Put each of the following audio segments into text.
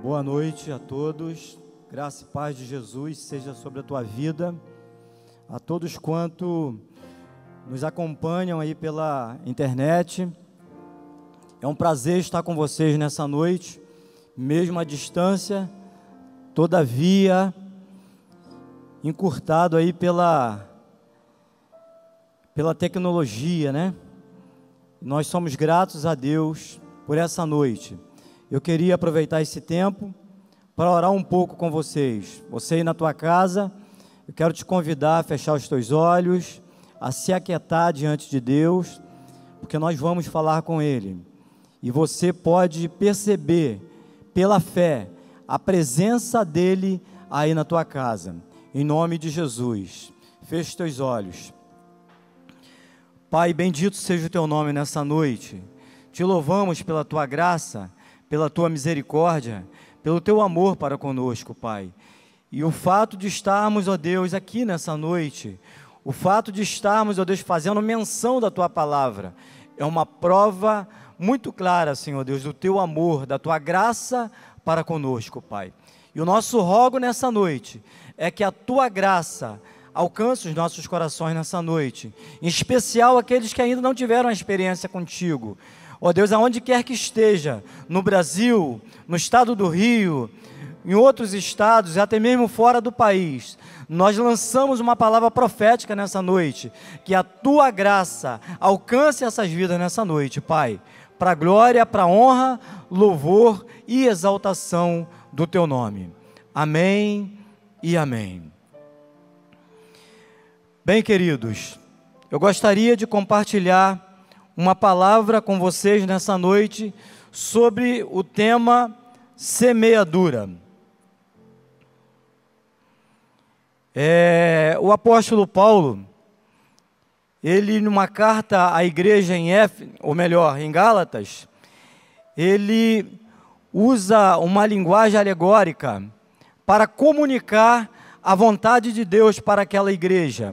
Boa noite a todos. Graça e paz de Jesus seja sobre a tua vida. A todos quanto nos acompanham aí pela internet. É um prazer estar com vocês nessa noite, mesmo à distância, todavia encurtado aí pela pela tecnologia, né? Nós somos gratos a Deus por essa noite. Eu queria aproveitar esse tempo para orar um pouco com vocês. Você aí na tua casa, eu quero te convidar a fechar os teus olhos, a se aquietar diante de Deus, porque nós vamos falar com Ele. E você pode perceber, pela fé, a presença dEle aí na tua casa. Em nome de Jesus. Feche os teus olhos. Pai, bendito seja o teu nome nessa noite. Te louvamos pela tua graça pela tua misericórdia, pelo teu amor para conosco, Pai. E o fato de estarmos, ó Deus, aqui nessa noite, o fato de estarmos, ó Deus, fazendo menção da tua palavra, é uma prova muito clara, Senhor Deus, do teu amor, da tua graça para conosco, Pai. E o nosso rogo nessa noite é que a tua graça alcance os nossos corações nessa noite, em especial aqueles que ainda não tiveram a experiência contigo, Ó oh Deus, aonde quer que esteja, no Brasil, no estado do Rio, em outros estados até mesmo fora do país, nós lançamos uma palavra profética nessa noite, que a tua graça alcance essas vidas nessa noite, Pai, para glória, para honra, louvor e exaltação do teu nome. Amém e amém. Bem, queridos, eu gostaria de compartilhar uma palavra com vocês nessa noite sobre o tema semeadura. É, o apóstolo Paulo, ele numa carta à igreja em F, ou melhor, em Gálatas, ele usa uma linguagem alegórica para comunicar a vontade de Deus para aquela igreja.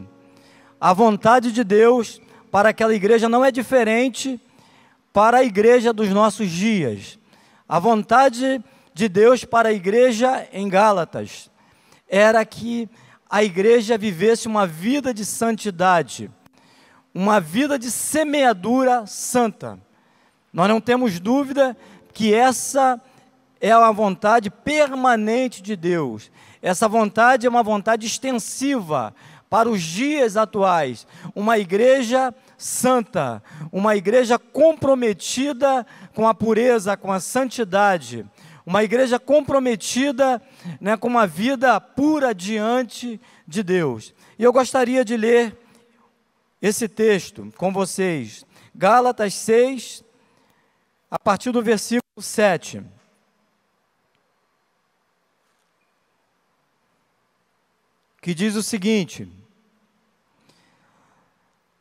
A vontade de Deus para aquela igreja não é diferente para a igreja dos nossos dias. A vontade de Deus para a igreja em Gálatas era que a igreja vivesse uma vida de santidade, uma vida de semeadura santa. Nós não temos dúvida que essa é a vontade permanente de Deus. Essa vontade é uma vontade extensiva para os dias atuais. Uma igreja santa, uma igreja comprometida com a pureza, com a santidade, uma igreja comprometida né, com uma vida pura diante de Deus. E eu gostaria de ler esse texto com vocês, Gálatas 6, a partir do versículo 7. Que diz o seguinte: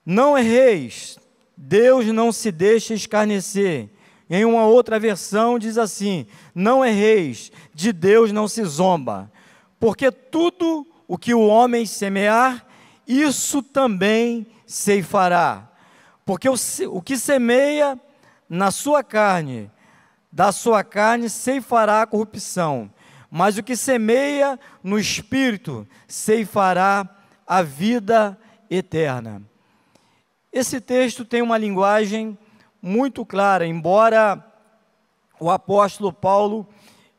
não erreis, Deus não se deixa escarnecer. Em uma outra versão diz assim: Não erreis, de Deus não se zomba. Porque tudo o que o homem semear, isso também ceifará. Porque o, o que semeia na sua carne, da sua carne ceifará a corrupção. Mas o que semeia no espírito, ceifará a vida eterna. Esse texto tem uma linguagem muito clara, embora o apóstolo Paulo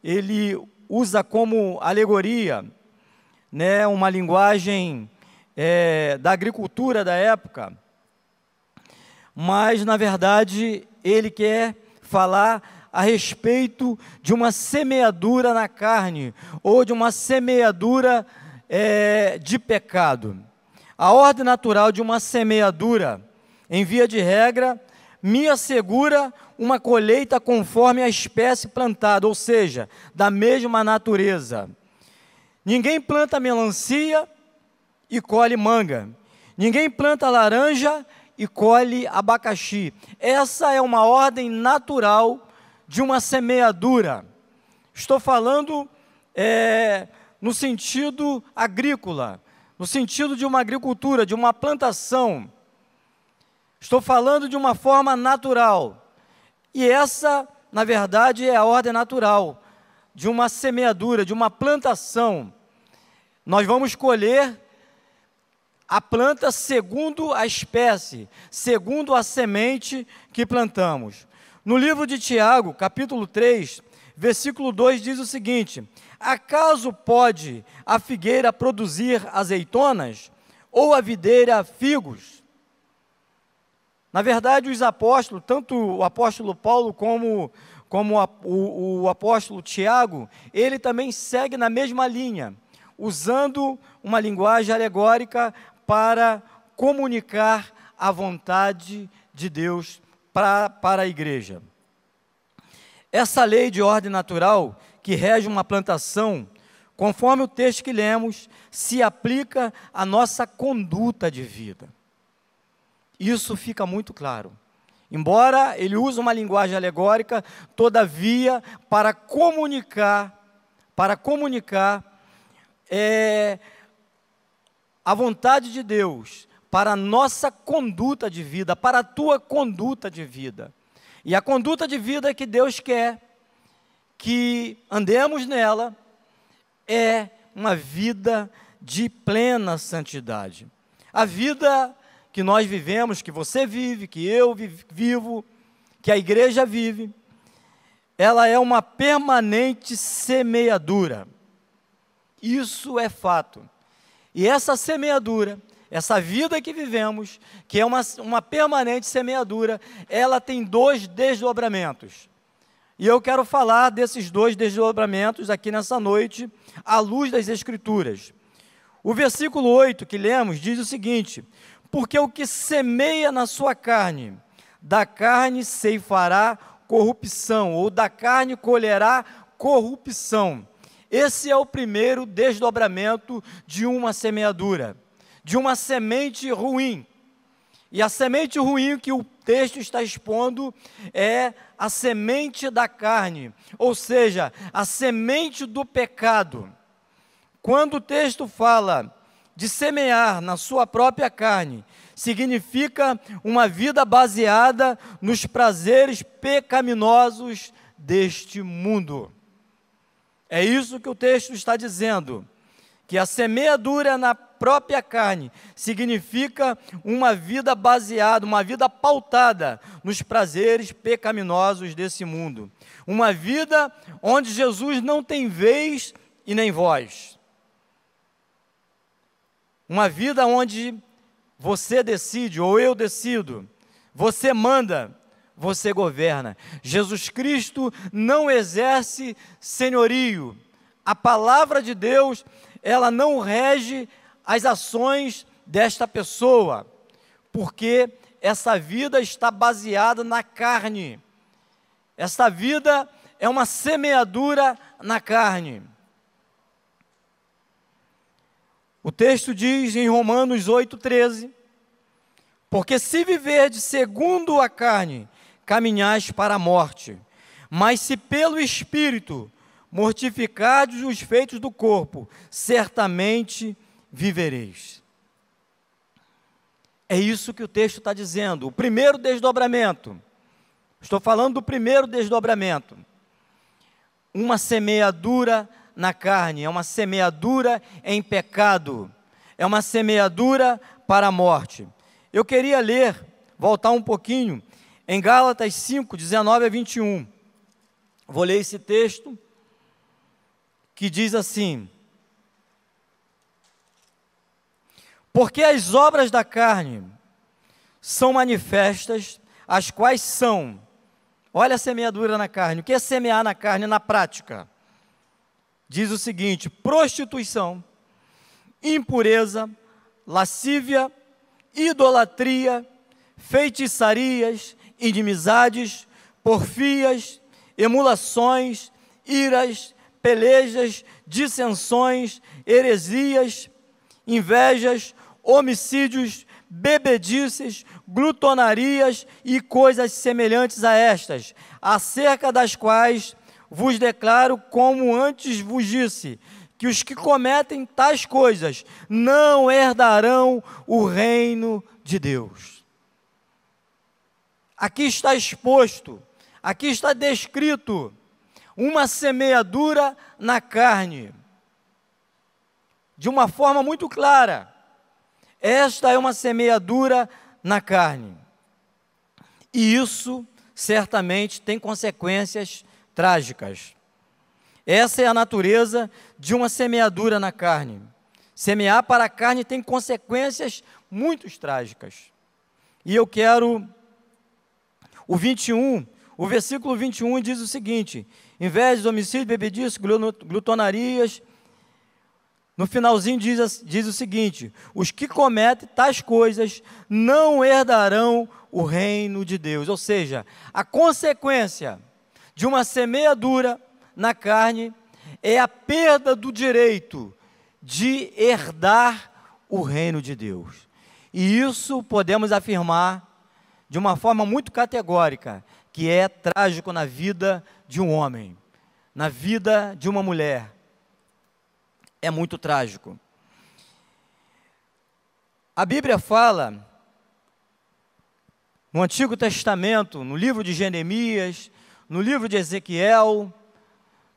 ele usa como alegoria, né, uma linguagem é, da agricultura da época, mas na verdade ele quer falar a respeito de uma semeadura na carne ou de uma semeadura é, de pecado. A ordem natural de uma semeadura, em via de regra, me assegura uma colheita conforme a espécie plantada, ou seja, da mesma natureza. Ninguém planta melancia e colhe manga. Ninguém planta laranja e colhe abacaxi. Essa é uma ordem natural de uma semeadura. Estou falando é, no sentido agrícola no sentido de uma agricultura, de uma plantação. Estou falando de uma forma natural. E essa, na verdade, é a ordem natural de uma semeadura, de uma plantação. Nós vamos colher a planta segundo a espécie, segundo a semente que plantamos. No livro de Tiago, capítulo 3, versículo 2 diz o seguinte: Acaso pode a figueira produzir azeitonas ou a videira figos? Na verdade, os apóstolos, tanto o apóstolo Paulo como, como a, o, o apóstolo Tiago, ele também segue na mesma linha, usando uma linguagem alegórica para comunicar a vontade de Deus para, para a igreja. Essa lei de ordem natural que rege uma plantação, conforme o texto que lemos, se aplica à nossa conduta de vida. Isso fica muito claro. Embora ele use uma linguagem alegórica, todavia, para comunicar, para comunicar é, a vontade de Deus para a nossa conduta de vida, para a tua conduta de vida. E a conduta de vida que Deus quer que andemos nela é uma vida de plena santidade. A vida que nós vivemos, que você vive, que eu vivo, que a igreja vive, ela é uma permanente semeadura. Isso é fato. E essa semeadura, essa vida que vivemos, que é uma, uma permanente semeadura, ela tem dois desdobramentos. E eu quero falar desses dois desdobramentos aqui nessa noite, à luz das Escrituras. O versículo 8 que lemos diz o seguinte: porque o que semeia na sua carne, da carne ceifará corrupção, ou da carne colherá corrupção. Esse é o primeiro desdobramento de uma semeadura, de uma semente ruim. E a semente ruim que o texto está expondo é a semente da carne, ou seja, a semente do pecado. Quando o texto fala de semear na sua própria carne significa uma vida baseada nos prazeres pecaminosos deste mundo. É isso que o texto está dizendo. Que a semeadura na própria carne significa uma vida baseada, uma vida pautada nos prazeres pecaminosos desse mundo. Uma vida onde Jesus não tem vez e nem voz. Uma vida onde você decide ou eu decido, você manda, você governa. Jesus Cristo não exerce senhorio. A palavra de Deus, ela não rege as ações desta pessoa, porque essa vida está baseada na carne. Essa vida é uma semeadura na carne. O texto diz em Romanos 8,13: Porque se viverdes segundo a carne, caminhais para a morte, mas se pelo Espírito mortificardes os feitos do corpo, certamente vivereis. É isso que o texto está dizendo. O primeiro desdobramento. Estou falando do primeiro desdobramento. Uma semeadura na carne, é uma semeadura em pecado, é uma semeadura para a morte. Eu queria ler, voltar um pouquinho, em Gálatas 5, 19 a 21. Vou ler esse texto que diz assim: Porque as obras da carne são manifestas, as quais são, olha a semeadura na carne, o que é semear na carne na prática? diz o seguinte: prostituição, impureza, lascívia, idolatria, feitiçarias, inimizades, porfias, emulações, iras, pelejas, dissensões, heresias, invejas, homicídios, bebedices, glutonarias e coisas semelhantes a estas, acerca das quais vos declaro, como antes vos disse, que os que cometem tais coisas não herdarão o reino de Deus. Aqui está exposto, aqui está descrito uma semeadura na carne. De uma forma muito clara, esta é uma semeadura na carne. E isso certamente tem consequências trágicas. Essa é a natureza de uma semeadura na carne. Semear para a carne tem consequências muito trágicas. E eu quero o 21, o versículo 21 diz o seguinte: em vez de homicídio, bebedice, glutonarias, no finalzinho diz, diz o seguinte: os que cometem tais coisas não herdarão o reino de Deus. Ou seja, a consequência de uma semeadura na carne é a perda do direito de herdar o reino de Deus. E isso podemos afirmar de uma forma muito categórica, que é trágico na vida de um homem, na vida de uma mulher. É muito trágico. A Bíblia fala, no Antigo Testamento, no livro de Jeremias, no livro de Ezequiel,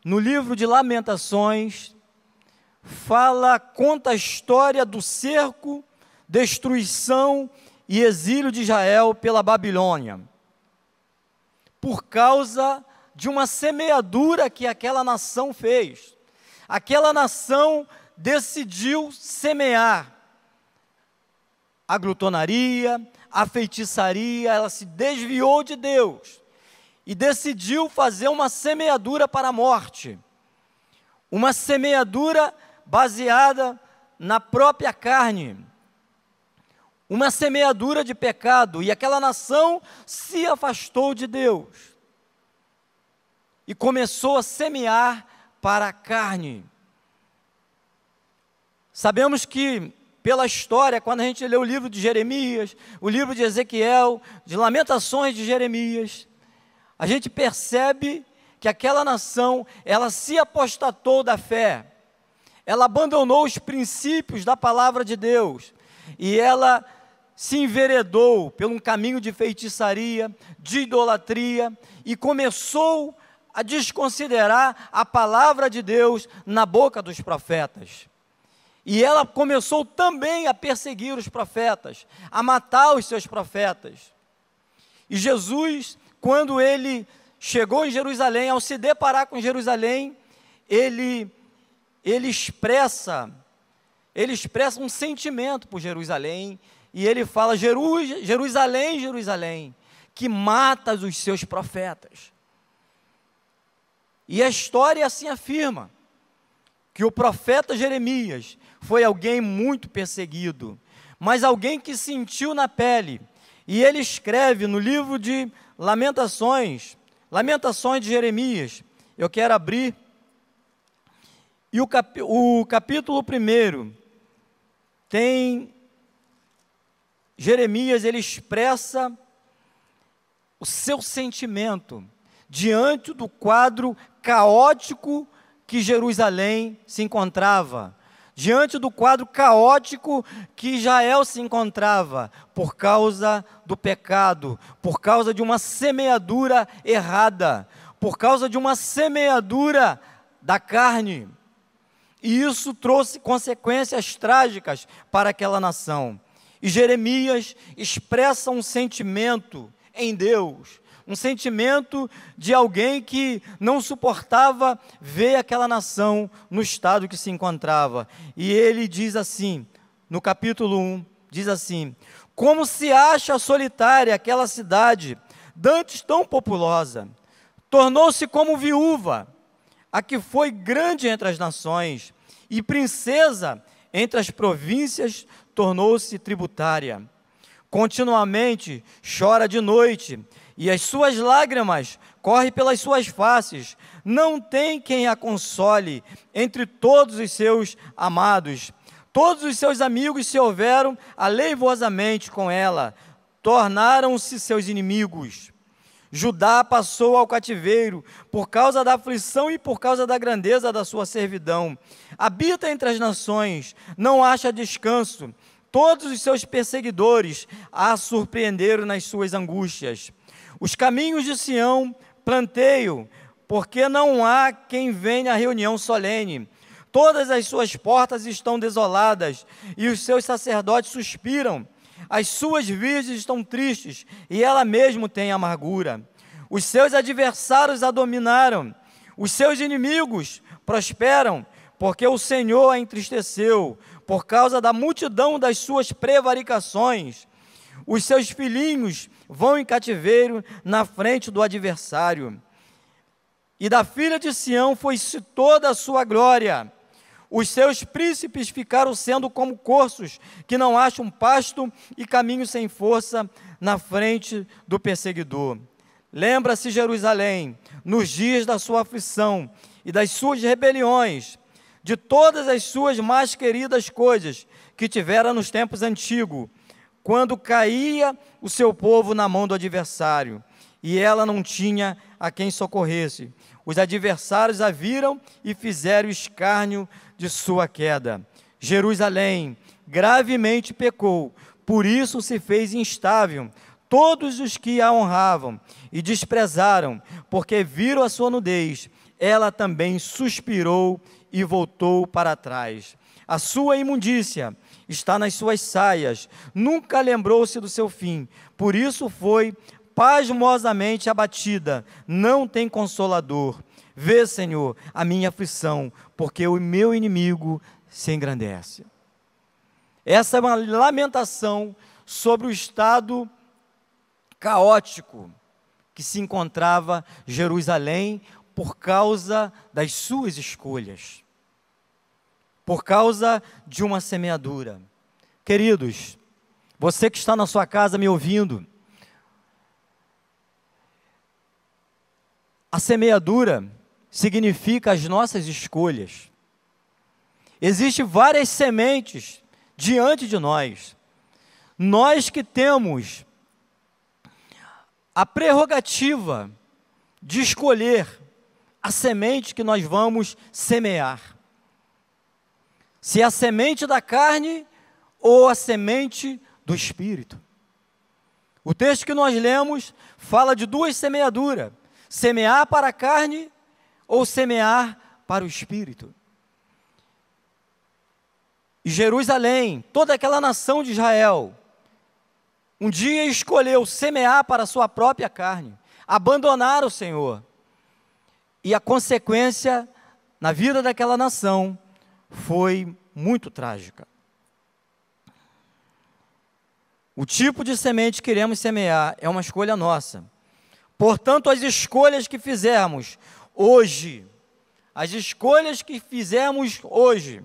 no livro de Lamentações, fala, conta a história do cerco, destruição e exílio de Israel pela Babilônia, por causa de uma semeadura que aquela nação fez. Aquela nação decidiu semear a glutonaria, a feitiçaria, ela se desviou de Deus e decidiu fazer uma semeadura para a morte. Uma semeadura baseada na própria carne. Uma semeadura de pecado, e aquela nação se afastou de Deus e começou a semear para a carne. Sabemos que, pela história, quando a gente lê o livro de Jeremias, o livro de Ezequiel, de Lamentações de Jeremias, a gente percebe que aquela nação, ela se apostatou da fé, ela abandonou os princípios da palavra de Deus, e ela se enveredou por um caminho de feitiçaria, de idolatria, e começou a desconsiderar a palavra de Deus na boca dos profetas. E ela começou também a perseguir os profetas, a matar os seus profetas. E Jesus, quando ele chegou em Jerusalém, ao se deparar com Jerusalém, ele ele expressa ele expressa um sentimento por Jerusalém e ele fala Jerusalém, Jerusalém, que mata os seus profetas. E a história assim afirma que o profeta Jeremias foi alguém muito perseguido, mas alguém que sentiu na pele. E ele escreve no livro de Lamentações, Lamentações de Jeremias. Eu quero abrir. E o, cap, o capítulo 1 tem Jeremias, ele expressa o seu sentimento diante do quadro caótico que Jerusalém se encontrava, diante do quadro caótico que Israel se encontrava, por causa do pecado, por causa de uma semeadura errada, por causa de uma semeadura da carne. E isso trouxe consequências trágicas para aquela nação. E Jeremias expressa um sentimento em Deus, um sentimento de alguém que não suportava ver aquela nação no estado que se encontrava. E ele diz assim, no capítulo 1, diz assim: Como se acha solitária aquela cidade, dantes tão populosa, tornou-se como viúva, a que foi grande entre as nações, e princesa entre as províncias, tornou-se tributária. Continuamente chora de noite, e as suas lágrimas correm pelas suas faces. Não tem quem a console entre todos os seus amados. Todos os seus amigos se houveram aleivosamente com ela, tornaram-se seus inimigos. Judá passou ao cativeiro por causa da aflição e por causa da grandeza da sua servidão. Habita entre as nações, não acha descanso. Todos os seus perseguidores a surpreenderam nas suas angústias. Os caminhos de Sião planteio porque não há quem venha à reunião solene. Todas as suas portas estão desoladas, e os seus sacerdotes suspiram. As suas virgens estão tristes, e ela mesmo tem amargura. Os seus adversários a dominaram, os seus inimigos prosperam, porque o Senhor a entristeceu, por causa da multidão das suas prevaricações. Os seus filhinhos vão em cativeiro na frente do adversário. E da filha de Sião foi-se toda a sua glória. Os seus príncipes ficaram sendo como corços que não acham pasto e caminho sem força na frente do perseguidor. Lembra-se, Jerusalém, nos dias da sua aflição e das suas rebeliões, de todas as suas mais queridas coisas que tivera nos tempos antigos, quando caía o seu povo na mão do adversário, e ela não tinha a quem socorresse. Os adversários a viram e fizeram escárnio de sua queda. Jerusalém gravemente pecou, por isso se fez instável. Todos os que a honravam e desprezaram, porque viram a sua nudez, ela também suspirou e voltou para trás. A sua imundícia está nas suas saias, nunca lembrou-se do seu fim, por isso foi pasmosamente abatida, não tem consolador. Vê, Senhor, a minha aflição, porque o meu inimigo se engrandece. Essa é uma lamentação sobre o estado caótico que se encontrava Jerusalém por causa das suas escolhas por causa de uma semeadura. Queridos, você que está na sua casa me ouvindo, a semeadura significa as nossas escolhas. Existem várias sementes diante de nós. Nós que temos a prerrogativa de escolher a semente que nós vamos semear se é a semente da carne ou a semente do espírito. O texto que nós lemos fala de duas semeaduras: semear para a carne ou semear para o espírito. E Jerusalém, toda aquela nação de Israel, um dia escolheu semear para a sua própria carne, abandonar o Senhor. E a consequência na vida daquela nação foi muito trágica. O tipo de semente que queremos semear é uma escolha nossa. Portanto, as escolhas que fizermos hoje, as escolhas que fizermos hoje,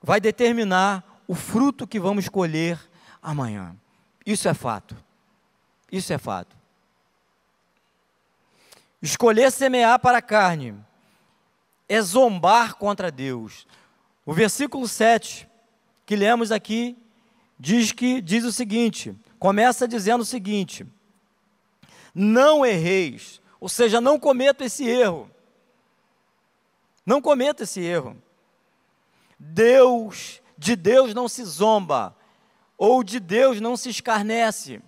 vai determinar o fruto que vamos colher amanhã. Isso é fato. Isso é fato. Escolher semear para a carne é zombar contra Deus. O versículo 7 que lemos aqui diz que diz o seguinte, começa dizendo o seguinte: Não erreis, ou seja, não cometa esse erro. Não cometa esse erro. Deus, de Deus não se zomba, ou de Deus não se escarnece.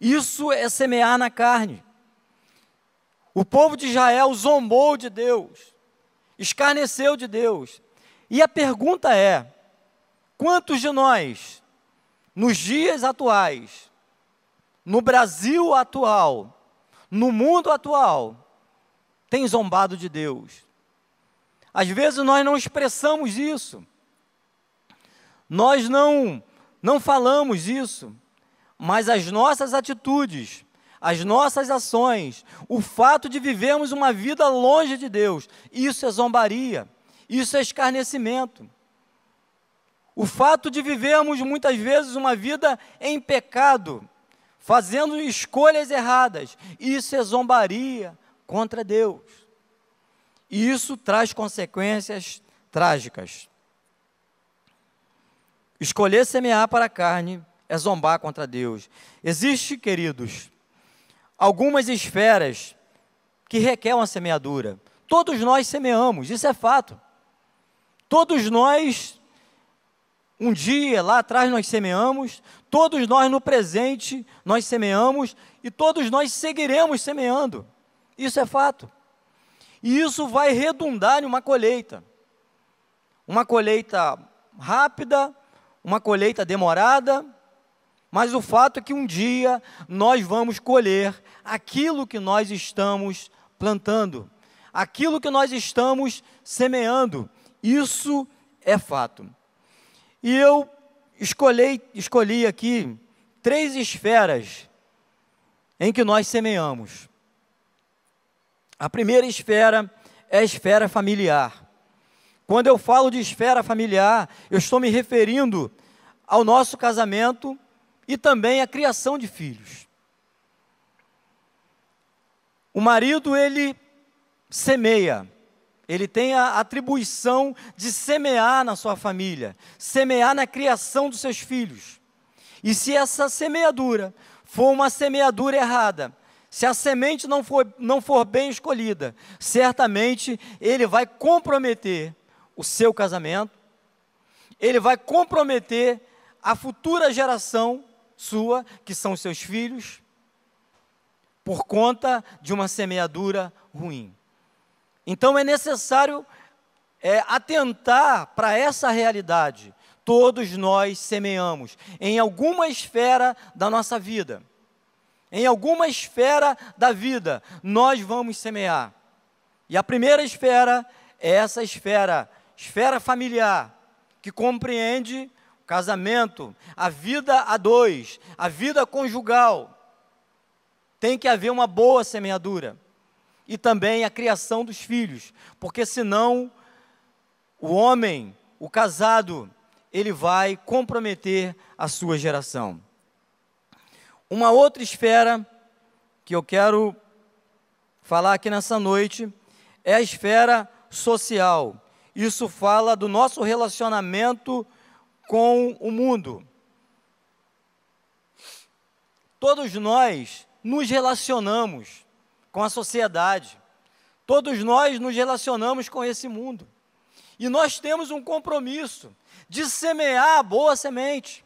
Isso é semear na carne. O povo de Israel zombou de Deus, escarneceu de Deus. E a pergunta é: quantos de nós, nos dias atuais, no Brasil atual, no mundo atual, tem zombado de Deus? Às vezes nós não expressamos isso, nós não, não falamos isso, mas as nossas atitudes as nossas ações, o fato de vivermos uma vida longe de Deus, isso é zombaria, isso é escarnecimento. O fato de vivermos muitas vezes uma vida em pecado, fazendo escolhas erradas, isso é zombaria contra Deus. E isso traz consequências trágicas. Escolher semear para a carne é zombar contra Deus. Existe, queridos, algumas esferas que requer uma semeadura. Todos nós semeamos, isso é fato. Todos nós um dia lá atrás nós semeamos, todos nós no presente nós semeamos e todos nós seguiremos semeando. Isso é fato. E isso vai redundar em uma colheita. Uma colheita rápida, uma colheita demorada, mas o fato é que um dia nós vamos colher aquilo que nós estamos plantando, aquilo que nós estamos semeando. Isso é fato. E eu escolhi, escolhi aqui três esferas em que nós semeamos. A primeira esfera é a esfera familiar. Quando eu falo de esfera familiar, eu estou me referindo ao nosso casamento e também à criação de filhos. O marido, ele semeia, ele tem a atribuição de semear na sua família, semear na criação dos seus filhos. E se essa semeadura for uma semeadura errada, se a semente não for, não for bem escolhida, certamente ele vai comprometer o seu casamento, ele vai comprometer a futura geração sua, que são os seus filhos, por conta de uma semeadura ruim. Então é necessário é, atentar para essa realidade. Todos nós semeamos em alguma esfera da nossa vida. Em alguma esfera da vida, nós vamos semear. E a primeira esfera é essa esfera, esfera familiar, que compreende casamento, a vida a dois, a vida conjugal. Tem que haver uma boa semeadura e também a criação dos filhos, porque senão o homem, o casado, ele vai comprometer a sua geração. Uma outra esfera que eu quero falar aqui nessa noite é a esfera social. Isso fala do nosso relacionamento com o mundo. Todos nós nos relacionamos com a sociedade. Todos nós nos relacionamos com esse mundo. E nós temos um compromisso de semear a boa semente.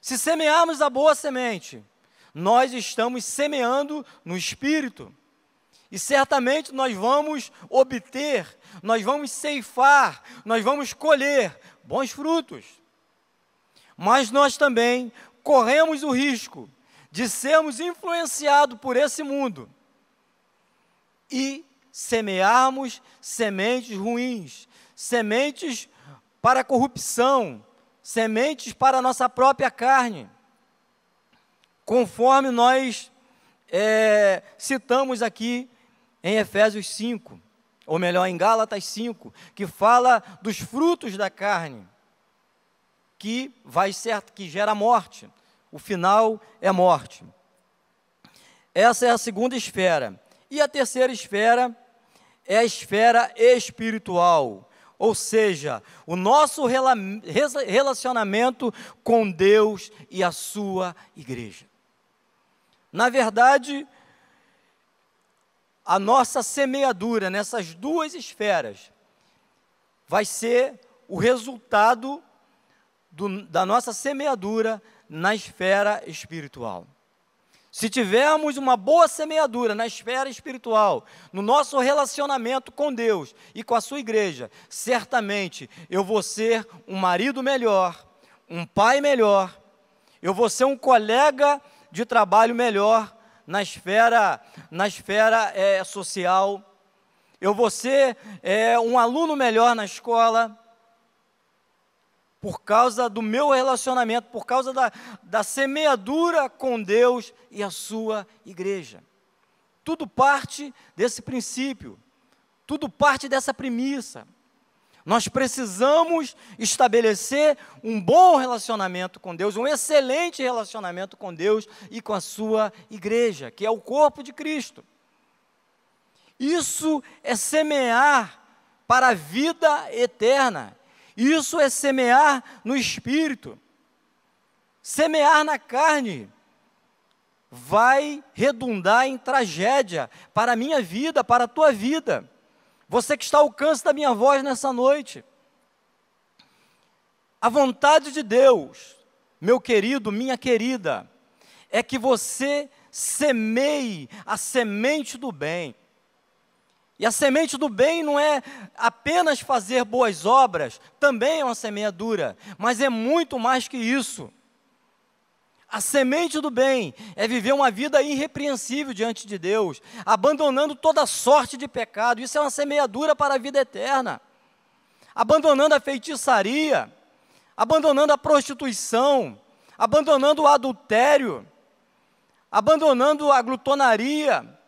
Se semearmos a boa semente, nós estamos semeando no espírito. E certamente nós vamos obter, nós vamos ceifar, nós vamos colher bons frutos. Mas nós também corremos o risco de sermos influenciados por esse mundo e semearmos sementes ruins, sementes para a corrupção, sementes para a nossa própria carne, conforme nós é, citamos aqui em Efésios 5, ou melhor, em Gálatas 5, que fala dos frutos da carne, que vai certo, que gera morte o final é morte. Essa é a segunda esfera. E a terceira esfera é a esfera espiritual, ou seja, o nosso relacionamento com Deus e a sua igreja. Na verdade, a nossa semeadura nessas duas esferas vai ser o resultado do, da nossa semeadura na esfera espiritual. Se tivermos uma boa semeadura na esfera espiritual, no nosso relacionamento com Deus e com a sua igreja, certamente eu vou ser um marido melhor, um pai melhor, eu vou ser um colega de trabalho melhor na esfera, na esfera é, social, eu vou ser é, um aluno melhor na escola, por causa do meu relacionamento, por causa da, da semeadura com Deus e a sua igreja. Tudo parte desse princípio, tudo parte dessa premissa. Nós precisamos estabelecer um bom relacionamento com Deus, um excelente relacionamento com Deus e com a sua igreja, que é o corpo de Cristo. Isso é semear para a vida eterna. Isso é semear no espírito. Semear na carne vai redundar em tragédia para a minha vida, para a tua vida. Você que está ao alcance da minha voz nessa noite. A vontade de Deus, meu querido, minha querida, é que você semeie a semente do bem. E a semente do bem não é apenas fazer boas obras, também é uma semeadura, mas é muito mais que isso. A semente do bem é viver uma vida irrepreensível diante de Deus, abandonando toda sorte de pecado. Isso é uma semeadura para a vida eterna. Abandonando a feitiçaria, abandonando a prostituição, abandonando o adultério, abandonando a glutonaria,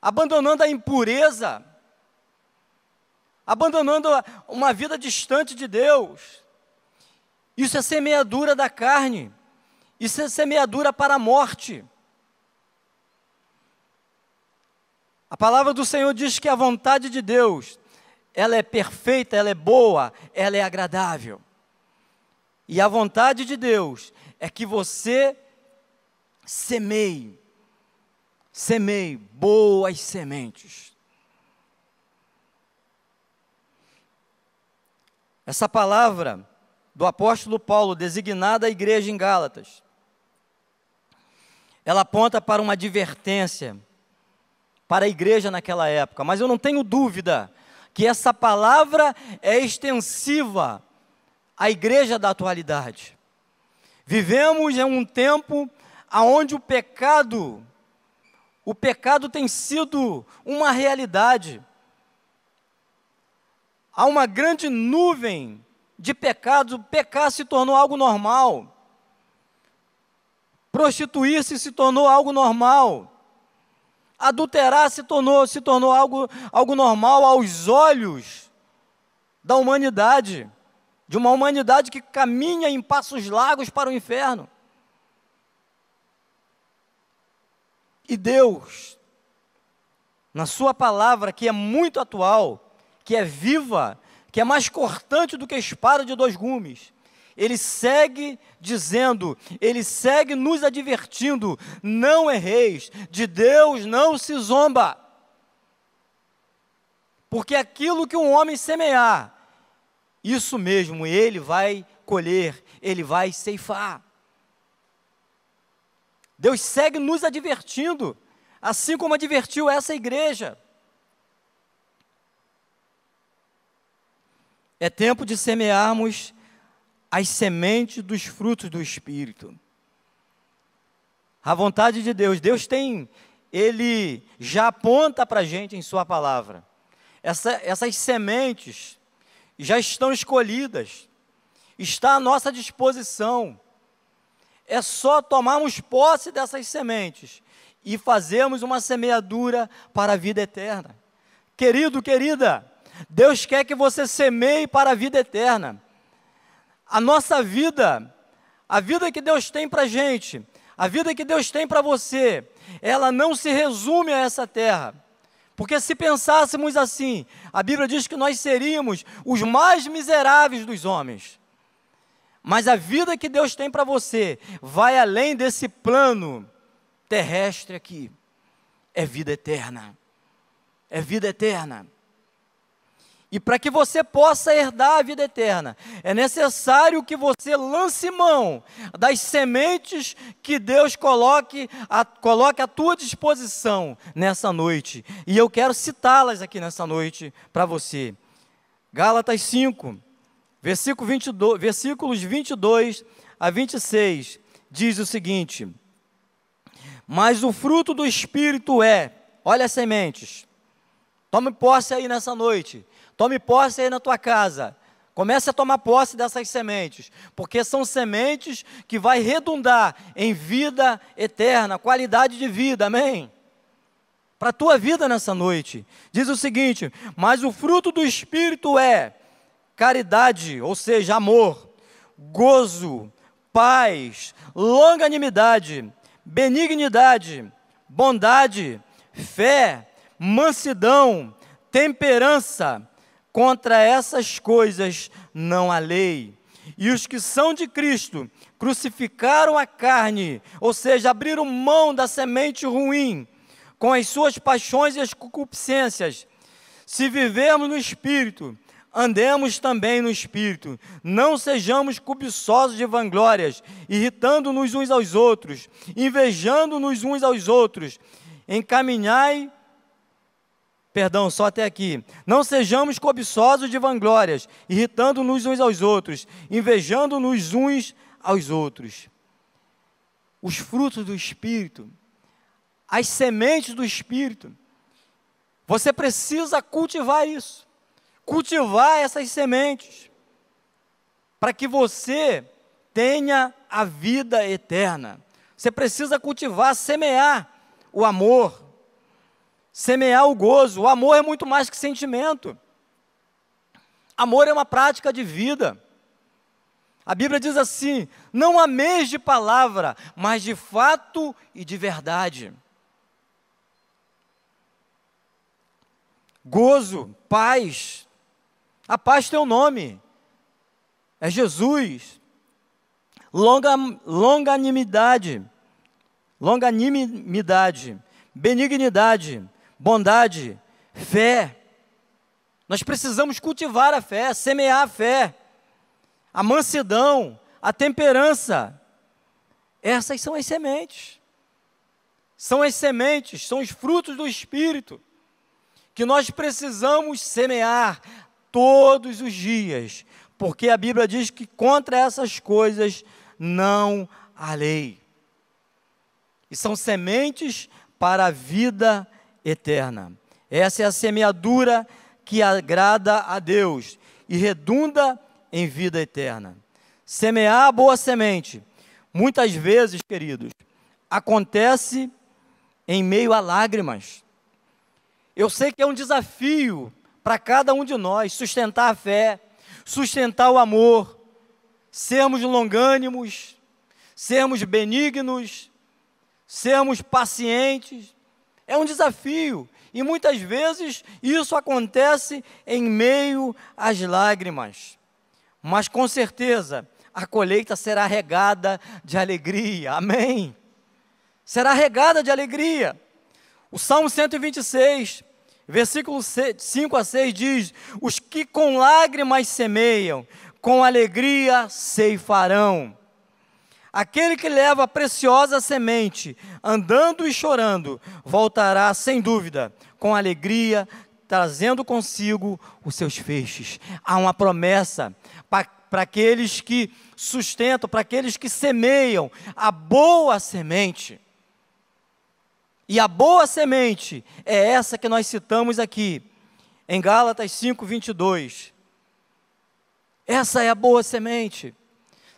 abandonando a impureza, abandonando uma vida distante de Deus. Isso é semeadura da carne, isso é semeadura para a morte. A palavra do Senhor diz que a vontade de Deus, ela é perfeita, ela é boa, ela é agradável. E a vontade de Deus é que você semeie Semei boas sementes. Essa palavra do apóstolo Paulo, designada à igreja em Gálatas, ela aponta para uma advertência para a igreja naquela época, mas eu não tenho dúvida que essa palavra é extensiva à igreja da atualidade. Vivemos em um tempo onde o pecado o pecado tem sido uma realidade. Há uma grande nuvem de pecados, pecar se tornou algo normal. Prostituir-se se tornou algo normal. Adulterar se tornou, se tornou algo, algo normal aos olhos da humanidade, de uma humanidade que caminha em passos largos para o inferno. E Deus, na Sua palavra, que é muito atual, que é viva, que é mais cortante do que espada de dois gumes, ele segue dizendo, ele segue nos advertindo: não erreis, de Deus não se zomba. Porque aquilo que um homem semear, isso mesmo ele vai colher, ele vai ceifar. Deus segue nos advertindo, assim como advertiu essa igreja. É tempo de semearmos as sementes dos frutos do Espírito. A vontade de Deus, Deus tem, Ele já aponta para a gente em Sua palavra. Essa, essas sementes já estão escolhidas, está à nossa disposição é só tomarmos posse dessas sementes e fazermos uma semeadura para a vida eterna. Querido, querida, Deus quer que você semeie para a vida eterna. A nossa vida, a vida que Deus tem para a gente, a vida que Deus tem para você, ela não se resume a essa terra. Porque se pensássemos assim, a Bíblia diz que nós seríamos os mais miseráveis dos homens. Mas a vida que Deus tem para você vai além desse plano terrestre aqui. É vida eterna. É vida eterna. E para que você possa herdar a vida eterna, é necessário que você lance mão das sementes que Deus coloque coloque à tua disposição nessa noite. E eu quero citá-las aqui nessa noite para você. Gálatas 5, Versículo 22, versículos 22 a 26 diz o seguinte: Mas o fruto do Espírito é, olha as sementes, tome posse aí nessa noite, tome posse aí na tua casa, comece a tomar posse dessas sementes, porque são sementes que vai redundar em vida eterna, qualidade de vida, amém? Para a tua vida nessa noite, diz o seguinte: Mas o fruto do Espírito é caridade, ou seja, amor, gozo, paz, longanimidade, benignidade, bondade, fé, mansidão, temperança. Contra essas coisas não há lei. E os que são de Cristo crucificaram a carne, ou seja, abriram mão da semente ruim, com as suas paixões e as concupiscências. Se vivermos no Espírito, andemos também no espírito, não sejamos cobiçosos de vanglórias, irritando-nos uns aos outros, invejando-nos uns aos outros. Encaminhai, perdão, só até aqui. Não sejamos cobiçosos de vanglórias, irritando-nos uns aos outros, invejando-nos uns aos outros. Os frutos do espírito, as sementes do espírito. Você precisa cultivar isso cultivar essas sementes, para que você tenha a vida eterna. Você precisa cultivar, semear o amor, semear o gozo. O amor é muito mais que sentimento. Amor é uma prática de vida. A Bíblia diz assim: não ameis de palavra, mas de fato e de verdade. Gozo, paz, a paz tem um nome. É Jesus. Longa, longanimidade. Longanimidade. Benignidade. Bondade. Fé. Nós precisamos cultivar a fé, semear a fé. A mansidão, a temperança. Essas são as sementes. São as sementes, são os frutos do Espírito que nós precisamos semear, todos os dias, porque a Bíblia diz que contra essas coisas não há lei. E são sementes para a vida eterna. Essa é a semeadura que agrada a Deus e redunda em vida eterna. Semear a boa semente, muitas vezes, queridos, acontece em meio a lágrimas. Eu sei que é um desafio para cada um de nós sustentar a fé, sustentar o amor, sermos longânimos, sermos benignos, sermos pacientes. É um desafio. E muitas vezes isso acontece em meio às lágrimas. Mas com certeza a colheita será regada de alegria. Amém? Será regada de alegria. O Salmo 126 Versículo 5 a 6 diz: Os que com lágrimas semeiam, com alegria ceifarão. Aquele que leva a preciosa semente, andando e chorando, voltará sem dúvida, com alegria, trazendo consigo os seus feixes. Há uma promessa para aqueles que sustentam, para aqueles que semeiam a boa semente. E a boa semente é essa que nós citamos aqui, em Gálatas 5, 22. Essa é a boa semente.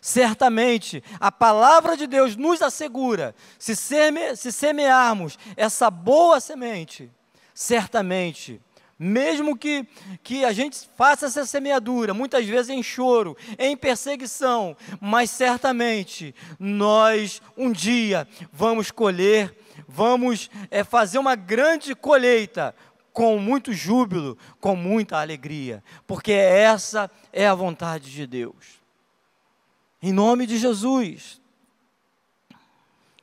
Certamente, a palavra de Deus nos assegura, se, seme, se semearmos essa boa semente, certamente, mesmo que, que a gente faça essa semeadura, muitas vezes em choro, em perseguição, mas certamente nós um dia vamos colher vamos é, fazer uma grande colheita com muito júbilo, com muita alegria, porque essa é a vontade de Deus. Em nome de Jesus.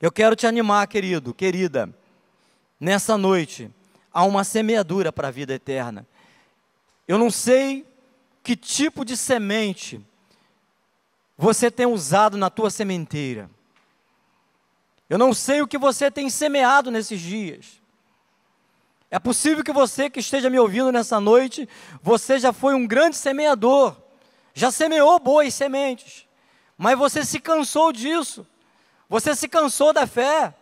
Eu quero te animar, querido, querida, nessa noite, há uma semeadura para a vida eterna. Eu não sei que tipo de semente você tem usado na tua sementeira. Eu não sei o que você tem semeado nesses dias. É possível que você que esteja me ouvindo nessa noite, você já foi um grande semeador, já semeou boas sementes, mas você se cansou disso, você se cansou da fé,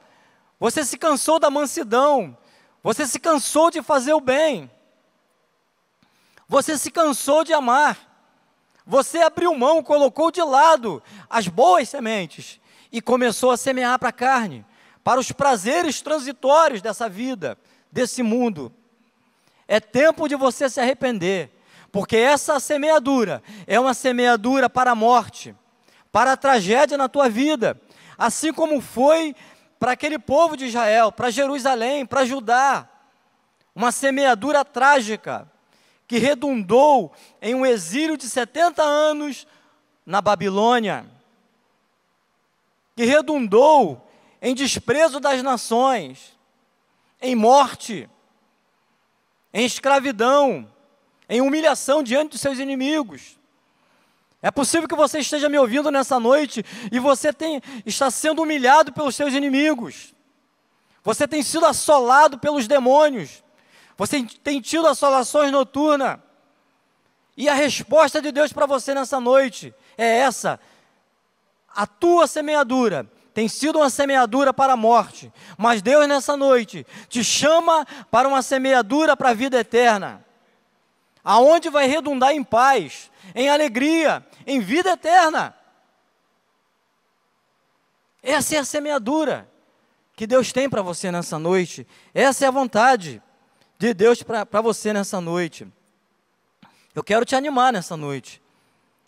você se cansou da mansidão, você se cansou de fazer o bem, você se cansou de amar, você abriu mão, colocou de lado as boas sementes e começou a semear para a carne, para os prazeres transitórios dessa vida, desse mundo. É tempo de você se arrepender, porque essa semeadura é uma semeadura para a morte, para a tragédia na tua vida, assim como foi para aquele povo de Israel, para Jerusalém, para Judá. Uma semeadura trágica que redundou em um exílio de 70 anos na Babilônia que redundou em desprezo das nações, em morte, em escravidão, em humilhação diante dos seus inimigos. É possível que você esteja me ouvindo nessa noite e você tem, está sendo humilhado pelos seus inimigos. Você tem sido assolado pelos demônios. Você tem tido assolações noturnas. E a resposta de Deus para você nessa noite é essa: a tua semeadura tem sido uma semeadura para a morte, mas Deus nessa noite te chama para uma semeadura para a vida eterna, aonde vai redundar em paz, em alegria, em vida eterna. Essa é a semeadura que Deus tem para você nessa noite, essa é a vontade de Deus para você nessa noite. Eu quero te animar nessa noite,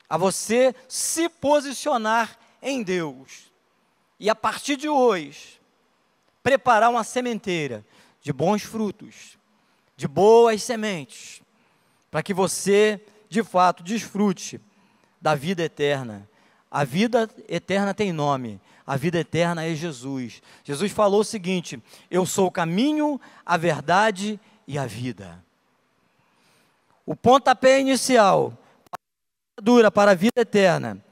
a você se posicionar em Deus e a partir de hoje, preparar uma sementeira de bons frutos, de boas sementes, para que você, de fato, desfrute da vida eterna. A vida eterna tem nome, a vida eterna é Jesus. Jesus falou o seguinte: Eu sou o caminho, a verdade e a vida. O pontapé inicial dura para a vida eterna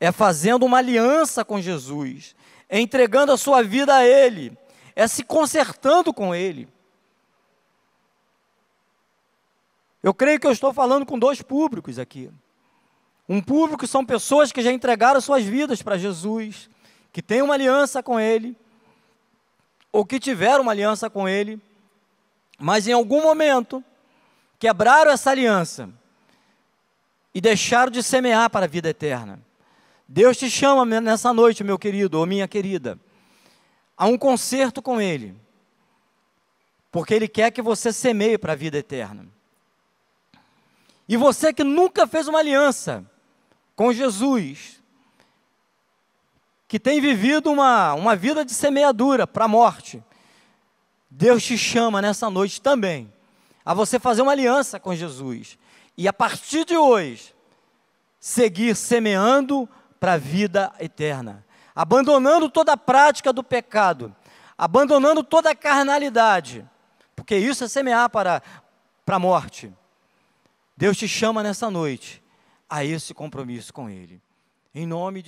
é fazendo uma aliança com Jesus, é entregando a sua vida a Ele, é se consertando com Ele. Eu creio que eu estou falando com dois públicos aqui. Um público são pessoas que já entregaram suas vidas para Jesus, que têm uma aliança com Ele, ou que tiveram uma aliança com Ele, mas em algum momento quebraram essa aliança e deixaram de semear para a vida eterna. Deus te chama nessa noite, meu querido ou minha querida, a um concerto com Ele, porque Ele quer que você semeie para a vida eterna. E você que nunca fez uma aliança com Jesus, que tem vivido uma, uma vida de semeadura para a morte, Deus te chama nessa noite também a você fazer uma aliança com Jesus. E a partir de hoje seguir semeando para a vida eterna, abandonando toda a prática do pecado, abandonando toda a carnalidade, porque isso é semear para, para a morte. Deus te chama nessa noite a esse compromisso com Ele. Em nome de